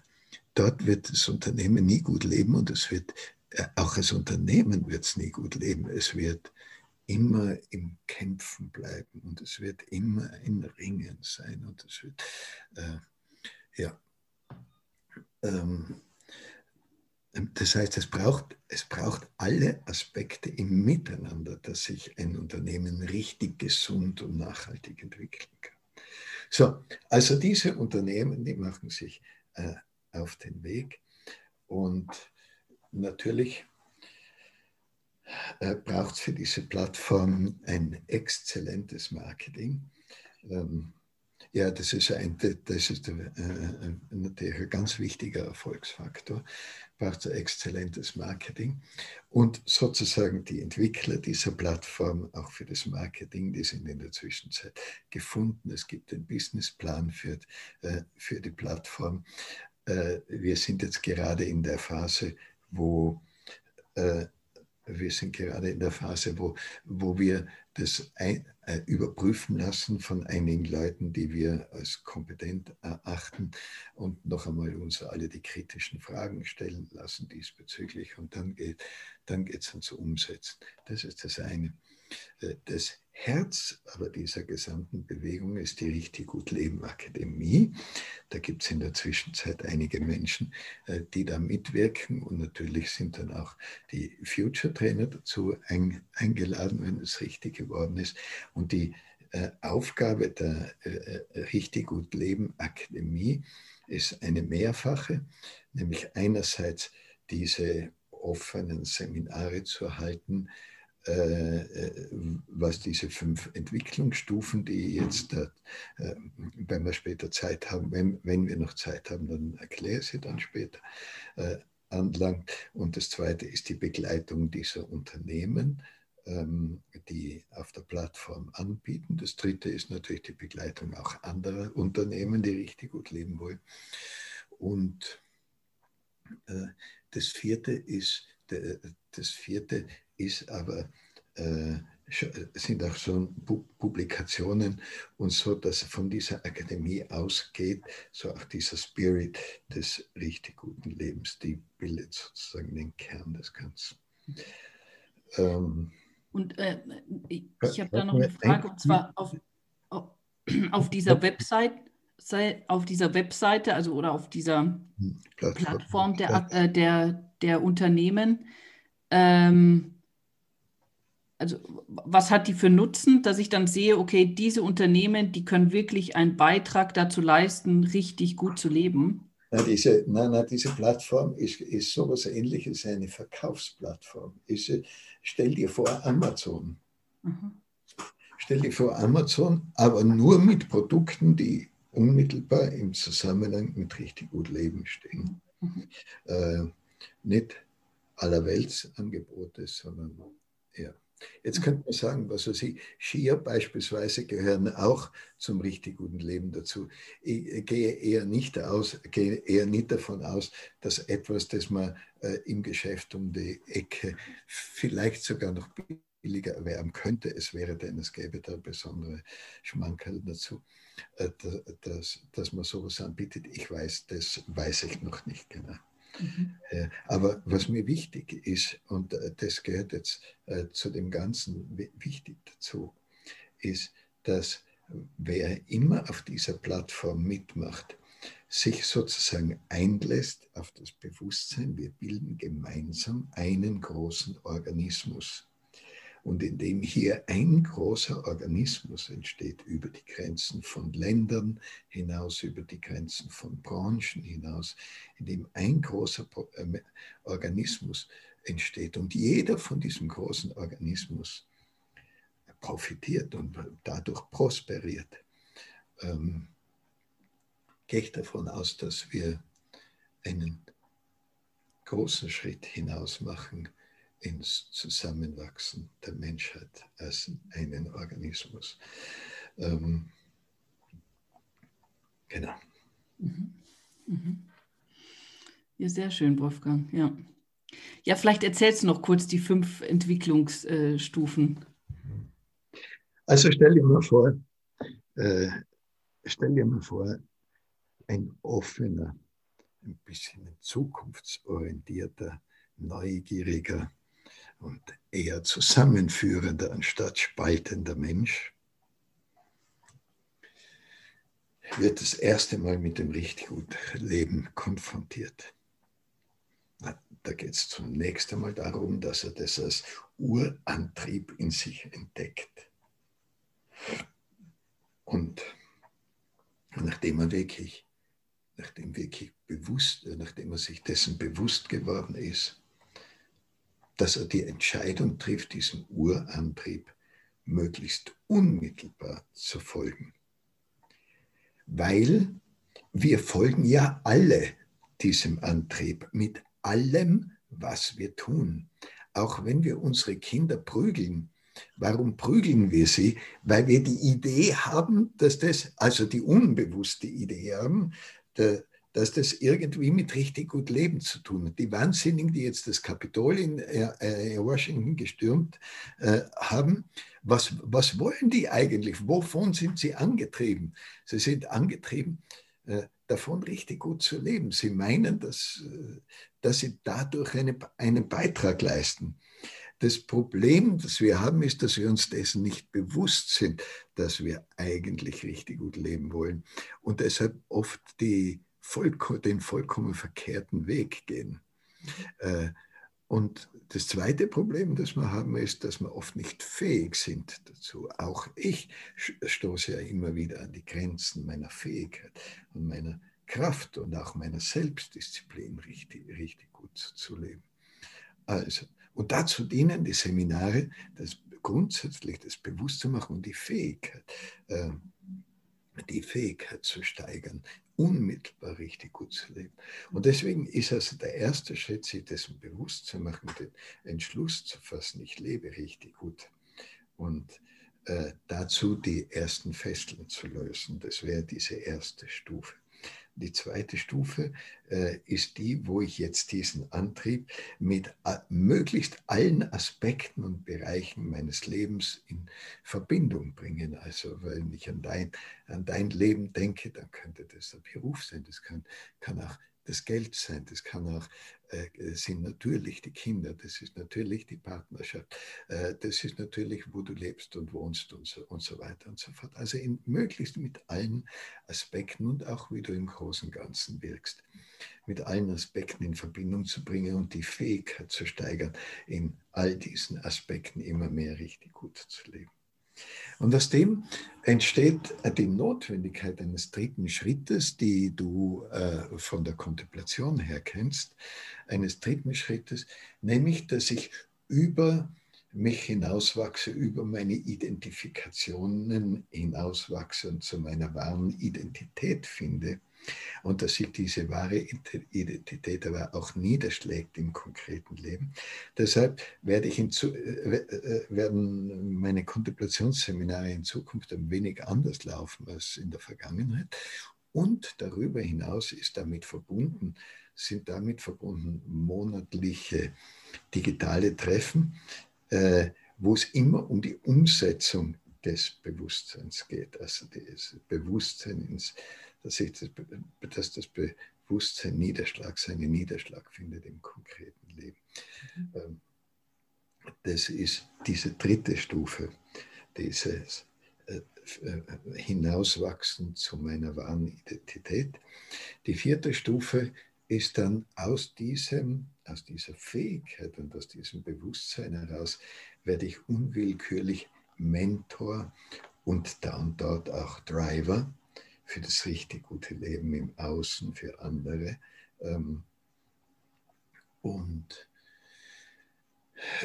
Speaker 3: dort wird das Unternehmen nie gut leben und es wird, äh, auch das Unternehmen wird es nie gut leben. Es wird immer im Kämpfen bleiben und es wird immer in Ringen sein und es wird, äh, ja. Ähm, das heißt, es braucht, es braucht alle Aspekte im Miteinander, dass sich ein Unternehmen richtig gesund und nachhaltig entwickeln kann. So, also diese Unternehmen, die machen sich äh, auf den Weg. Und natürlich äh, braucht es für diese Plattform ein exzellentes Marketing. Ähm, ja, das ist, ein, das ist äh, äh, natürlich ein ganz wichtiger Erfolgsfaktor. Braucht ein exzellentes Marketing. Und sozusagen die Entwickler dieser Plattform, auch für das Marketing, die sind in der Zwischenzeit gefunden. Es gibt einen Businessplan für, äh, für die Plattform. Äh, wir sind jetzt gerade in der Phase, wo äh, wir sind gerade in der Phase, wo, wo wir das ein, äh, überprüfen lassen von einigen Leuten, die wir als kompetent erachten und noch einmal uns alle die kritischen Fragen stellen lassen diesbezüglich. Und dann geht dann es ans Umsetzen. Das ist das eine. Äh, das Herz aber dieser gesamten Bewegung ist die Richtig Gut Leben Akademie. Da gibt es in der Zwischenzeit einige Menschen, äh, die da mitwirken und natürlich sind dann auch die Future Trainer dazu eingeladen, wenn es richtig geworden ist. Und die äh, Aufgabe der Richtig Gut Leben Akademie ist eine mehrfache, nämlich einerseits diese offenen Seminare zu halten, äh, äh, was diese fünf Entwicklungsstufen, die jetzt, äh, wenn wir später Zeit haben, wenn, wenn wir noch Zeit haben, dann erkläre ich sie dann später, anlangt. Und das zweite ist die Begleitung dieser Unternehmen, ähm, die auf der Plattform anbieten. Das dritte ist natürlich die Begleitung auch anderer Unternehmen, die richtig gut leben wollen. Und das vierte ist, das vierte ist aber, äh, sind auch schon Publikationen und so, dass von dieser Akademie ausgeht, so auch dieser Spirit des richtig guten Lebens, die bildet sozusagen den Kern des Ganzen.
Speaker 2: Ähm, und äh, ich, habe da noch eine Frage, und zwar auf, auf, (clears throat) auf dieser Website auf dieser Webseite, also oder auf dieser hm, Plattform, Plattform der, äh, der, der Unternehmen, ähm, also was hat die für Nutzen, dass ich dann sehe, okay, diese Unternehmen, die können wirklich einen Beitrag dazu leisten, richtig gut zu leben?
Speaker 3: Na, diese, na, na, diese Plattform ist, ist sowas ähnliches, eine Verkaufsplattform. Ist, stell dir vor Amazon. Mhm. Stell dir vor Amazon, aber nur mit Produkten, die unmittelbar im Zusammenhang mit richtig gut Leben stehen. Mhm. Äh, nicht allerweltsangebote, sondern ja. Jetzt könnte man sagen, was weiß ich, Skier beispielsweise gehören auch zum richtig guten Leben dazu. Ich gehe eher nicht, aus, gehe eher nicht davon aus, dass etwas, das man äh, im Geschäft um die Ecke vielleicht sogar noch billiger erwerben könnte, es wäre denn, es gäbe da besondere Schmankerl dazu, äh, dass, dass man sowas anbietet. Ich weiß, das weiß ich noch nicht genau. Mhm. Äh, aber was mir wichtig ist, und äh, das gehört jetzt äh, zu dem Ganzen wichtig dazu, ist, dass wer immer auf dieser Plattform mitmacht, sich sozusagen einlässt auf das Bewusstsein, wir bilden gemeinsam einen großen Organismus. Und indem hier ein großer Organismus entsteht, über die Grenzen von Ländern hinaus, über die Grenzen von Branchen hinaus, indem ein großer äh, Organismus entsteht und jeder von diesem großen Organismus profitiert und dadurch prosperiert, ähm, gehe ich davon aus, dass wir einen großen Schritt hinaus machen ins Zusammenwachsen der Menschheit als einen Organismus. Ähm, genau. Mhm.
Speaker 2: Mhm. Ja, sehr schön, Wolfgang. Ja. ja, vielleicht erzählst du noch kurz die fünf Entwicklungsstufen.
Speaker 3: Also stell dir mal vor, äh, stell dir mal vor, ein offener, ein bisschen zukunftsorientierter, neugieriger, und eher zusammenführender anstatt spaltender Mensch wird das erste Mal mit dem richtig guten Leben konfrontiert. Da geht es zunächst einmal darum, dass er das als Urantrieb in sich entdeckt. Und nachdem er wirklich, nachdem wirklich bewusst, nachdem er sich dessen bewusst geworden ist, dass er die Entscheidung trifft, diesem Urantrieb möglichst unmittelbar zu folgen. Weil wir folgen ja alle diesem Antrieb mit allem, was wir tun. Auch wenn wir unsere Kinder prügeln. Warum prügeln wir sie? Weil wir die Idee haben, dass das, also die unbewusste Idee haben, der, dass das irgendwie mit richtig gut Leben zu tun hat. Die Wahnsinnigen, die jetzt das Kapitol in, äh, Washington gestürmt äh, haben, was, was wollen die eigentlich? Wovon sind sie angetrieben? Sie sind angetrieben, äh, davon richtig gut zu leben. Sie meinen, dass, äh, dass sie dadurch eine, einen Beitrag leisten. Das Problem, das wir haben, ist, dass wir uns dessen nicht bewusst sind, dass wir eigentlich richtig gut leben wollen und deshalb oft die, vollko den vollkommen verkehrten Weg gehen. Äh, und das zweite Problem, das wir haben, ist, dass wir oft nicht fähig sind dazu. Auch ich stoße ja immer wieder an die Grenzen meiner Fähigkeit und meiner Kraft und auch meiner Selbstdisziplin richtig, richtig gut zu leben. Also, und dazu dienen die Seminare, das grundsätzlich das Bewusstsein machen und die Fähigkeit, äh, die Fähigkeit zu steigern, unmittelbar richtig gut zu leben. Und deswegen ist also der erste Schritt, sich dessen bewusst zu machen, den Entschluss zu fassen, ich lebe richtig gut. Und äh, dazu die ersten Fesseln zu lösen. Das wäre diese erste Stufe. Die zweite Stufe äh, ist die, wo ich jetzt diesen Antrieb mit äh, möglichst allen Aspekten und Bereichen meines Lebens in Verbindung bringe. Also wenn ich an dein, an dein Leben denke, dann könnte das ein Beruf sein, das kann, kann auch das Geld sein, das kann auch, sind natürlich die Kinder, das ist natürlich die Partnerschaft, äh, das ist natürlich, wo du lebst und wohnst und so, und so weiter und so fort. Also in, möglichst mit allen Aspekten und auch wie du im großen Ganzen wirkst, mit allen Aspekten in Verbindung zu bringen und die Fähigkeit zu steigern, in all diesen Aspekten immer mehr richtig gut zu leben. Und aus dem entsteht die Notwendigkeit eines dritten Schrittes, die du äh, von der Kontemplation her kennst, eines dritten Schrittes, nämlich, dass ich über mich hinauswachse, über meine Identifikationen hinauswachse und zu meiner wahren Identität finde und dass sich diese wahre Identität aber auch niederschlägt im konkreten Leben. Deshalb werde ich in zu, äh, äh, werden meine Kontemplationsseminare in Zukunft ein wenig anders laufen als in der Vergangenheit. Und darüber hinaus ist damit verbunden, sind damit verbunden monatliche digitale Treffen, äh, wo es immer um die Umsetzung des Bewusstseins geht, also das Bewusstsein ins dass, ich das, dass das Bewusstsein Niederschlag, seinen Niederschlag findet im konkreten Leben. Mhm. Ähm, das ist diese dritte Stufe dieses, äh, äh, hinauswachsen zu meiner wahren Identität. Die vierte Stufe ist dann aus, diesem, aus dieser Fähigkeit und aus diesem Bewusstsein heraus, werde ich unwillkürlich Mentor und da und dort auch Driver für das richtig gute Leben im Außen, für andere. Ähm, und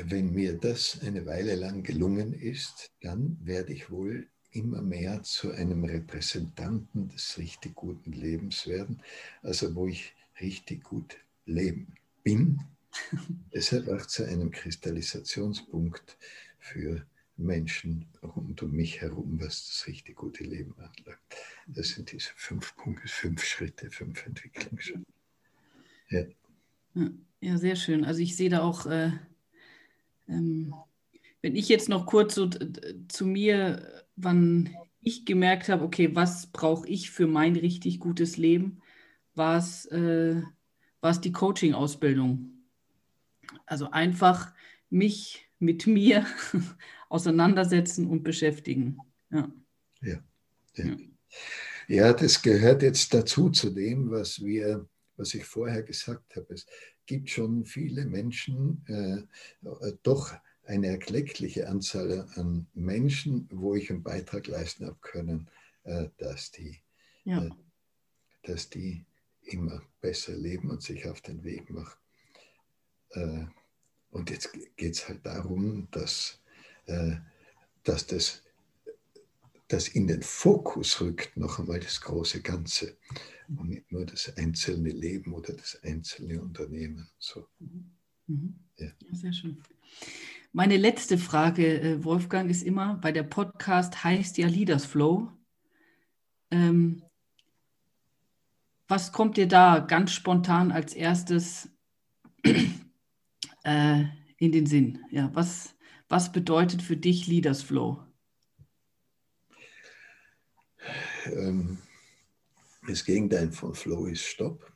Speaker 3: wenn mir das eine Weile lang gelungen ist, dann werde ich wohl immer mehr zu einem Repräsentanten des richtig guten Lebens werden, also wo ich richtig gut leben bin. (laughs) Deshalb auch zu einem Kristallisationspunkt für Menschen rund um mich herum, was das richtig gute Leben anlangt. Das sind diese fünf Punkte, fünf Schritte, fünf Entwicklungsschritte.
Speaker 2: Ja. ja, sehr schön. Also ich sehe da auch, äh, ähm, wenn ich jetzt noch kurz so zu mir, wann ich gemerkt habe, okay, was brauche ich für mein richtig gutes Leben, war es äh, die Coaching-Ausbildung. Also einfach mich mit mir (laughs) auseinandersetzen und beschäftigen. Ja.
Speaker 3: Ja, ja. ja, das gehört jetzt dazu, zu dem, was wir, was ich vorher gesagt habe. Es gibt schon viele Menschen, äh, doch eine erkleckliche Anzahl an Menschen, wo ich einen Beitrag leisten habe können, äh, dass, die, ja. äh, dass die immer besser leben und sich auf den Weg machen. Und jetzt geht es halt darum, dass, äh, dass das das in den Fokus rückt, noch einmal das große Ganze und nicht nur das einzelne Leben oder das einzelne Unternehmen. So.
Speaker 2: Mhm. Ja. sehr schön. Meine letzte Frage, äh, Wolfgang, ist immer, weil der Podcast heißt ja Leaders Flow. Ähm, was kommt dir da ganz spontan als erstes äh, in den Sinn? Ja, was, was bedeutet für dich Leaders Flow?
Speaker 3: Ähm, das Gegenteil von Flow ist Stopp.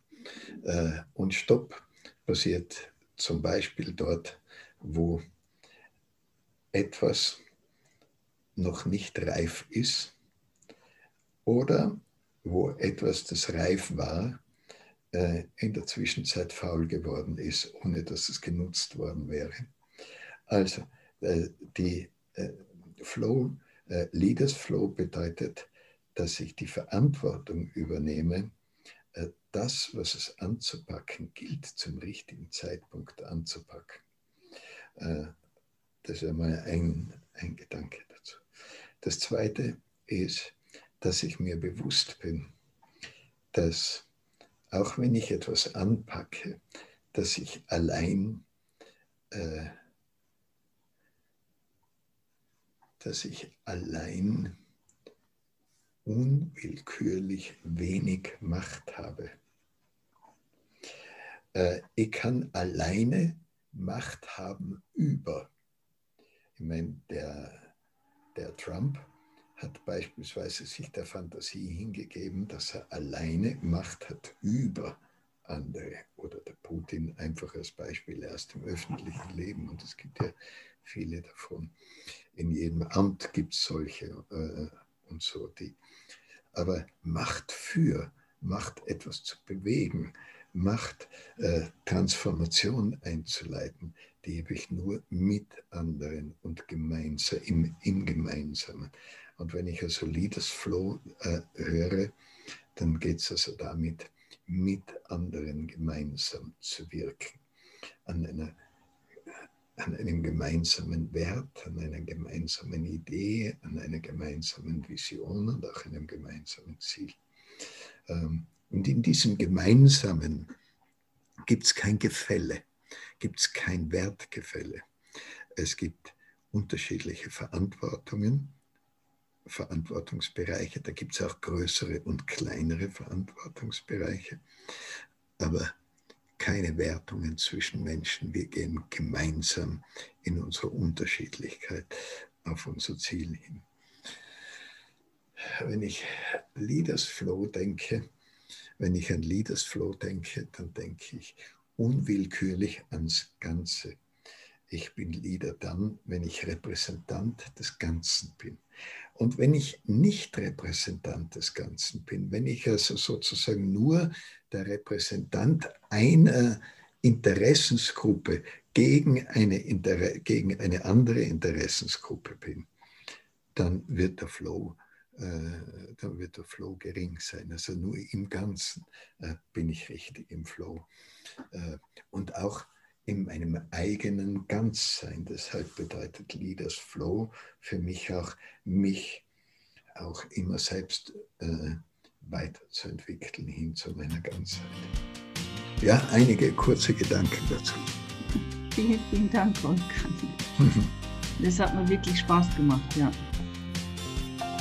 Speaker 3: Äh, und Stopp passiert zum Beispiel dort, wo etwas noch nicht reif ist oder wo etwas, das reif war, in der Zwischenzeit faul geworden ist, ohne dass es genutzt worden wäre. Also äh, die äh, Flow, Leaders Flow bedeutet, dass ich die Verantwortung übernehme, das, was es anzupacken gilt, zum richtigen Zeitpunkt anzupacken. Das ist einmal ein, ein Gedanke dazu. Das Zweite ist, dass ich mir bewusst bin, dass auch wenn ich etwas anpacke, dass ich allein, äh, dass ich allein unwillkürlich wenig Macht habe. Äh, ich kann alleine Macht haben über. Ich meine, der, der Trump hat beispielsweise sich der Fantasie hingegeben, dass er alleine Macht hat über andere oder der Putin einfach als Beispiel aus dem öffentlichen Leben und es gibt ja viele davon. In jedem Amt gibt es solche äh, und so die. Aber Macht für, Macht etwas zu bewegen, Macht äh, Transformation einzuleiten, die habe ich nur mit anderen und gemeinsam, im, im Gemeinsamen. Und wenn ich also Flow äh, höre, dann geht es also damit, mit anderen gemeinsam zu wirken, an, einer, an einem gemeinsamen Wert, an einer gemeinsamen Idee, an einer gemeinsamen Vision und auch einem gemeinsamen Ziel. Ähm, und in diesem Gemeinsamen gibt es kein Gefälle, gibt es kein Wertgefälle. Es gibt unterschiedliche Verantwortungen, Verantwortungsbereiche. Da gibt es auch größere und kleinere Verantwortungsbereiche, aber keine Wertungen zwischen Menschen. Wir gehen gemeinsam in unserer Unterschiedlichkeit auf unser Ziel hin. Wenn ich Leaders Flow denke, wenn ich an Leaders Flow denke, dann denke ich unwillkürlich ans Ganze. Ich bin Leader dann, wenn ich Repräsentant des Ganzen bin. Und wenn ich nicht Repräsentant des Ganzen bin, wenn ich also sozusagen nur der Repräsentant einer Interessensgruppe gegen eine, gegen eine andere Interessensgruppe bin, dann wird der Flow äh, dann wird der Flow gering sein. Also nur im Ganzen äh, bin ich richtig im Flow. Äh, und auch in meinem eigenen Ganzsein. Deshalb bedeutet Leaders Flow für mich auch, mich auch immer selbst äh, weiterzuentwickeln hin zu meiner Ganzheit. Ja, einige kurze Gedanken dazu.
Speaker 2: Vielen, vielen Dank, Wolfgang. (laughs) Das hat mir wirklich Spaß gemacht, ja.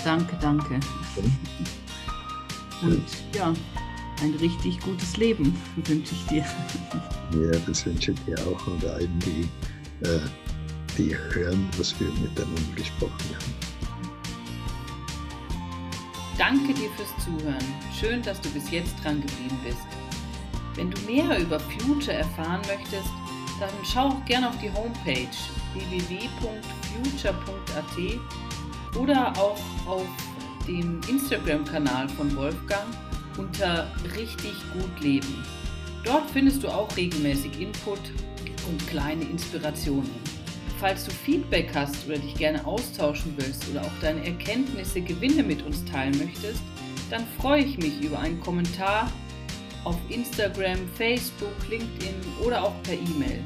Speaker 2: Danke, danke. Und ja, ein richtig gutes Leben (laughs) wünsche ich dir.
Speaker 3: Ja, das wünsche ich dir auch und allen, die, äh, die hören, was wir miteinander gesprochen haben.
Speaker 2: Danke dir fürs Zuhören. Schön, dass du bis jetzt dran geblieben bist. Wenn du mehr über Future erfahren möchtest, dann schau auch gerne auf die Homepage www.future.at oder auch auf dem Instagram-Kanal von Wolfgang unter Richtig gut leben. Dort findest du auch regelmäßig Input und kleine Inspirationen. Falls du Feedback hast oder dich gerne austauschen willst oder auch deine Erkenntnisse, Gewinne mit uns teilen möchtest, dann freue ich mich über einen Kommentar auf Instagram, Facebook, LinkedIn oder auch per E-Mail.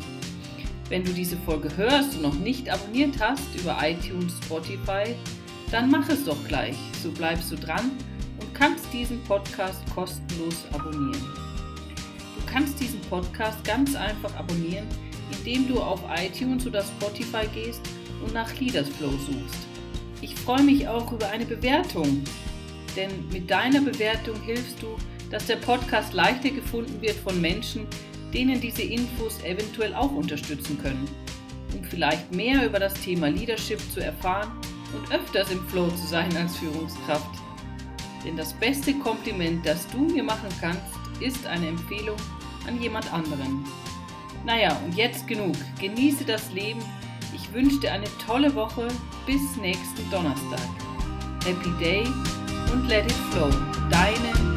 Speaker 2: Wenn du diese Folge hörst und noch nicht abonniert hast über iTunes, Spotify, dann mach es doch gleich. So bleibst du dran kannst diesen Podcast kostenlos abonnieren. Du kannst diesen Podcast ganz einfach abonnieren, indem du auf iTunes oder Spotify gehst und nach Leaders Flow suchst. Ich freue mich auch über eine Bewertung, denn mit deiner Bewertung hilfst du, dass der Podcast leichter gefunden wird von Menschen, denen diese Infos eventuell auch unterstützen können. Um vielleicht mehr über das Thema Leadership zu erfahren und öfters im Flow zu sein als Führungskraft. Denn das beste Kompliment, das du mir machen kannst, ist eine Empfehlung an jemand anderen. Naja, und jetzt genug. Genieße das Leben. Ich wünsche dir eine tolle Woche. Bis nächsten Donnerstag. Happy Day und let it flow. Deine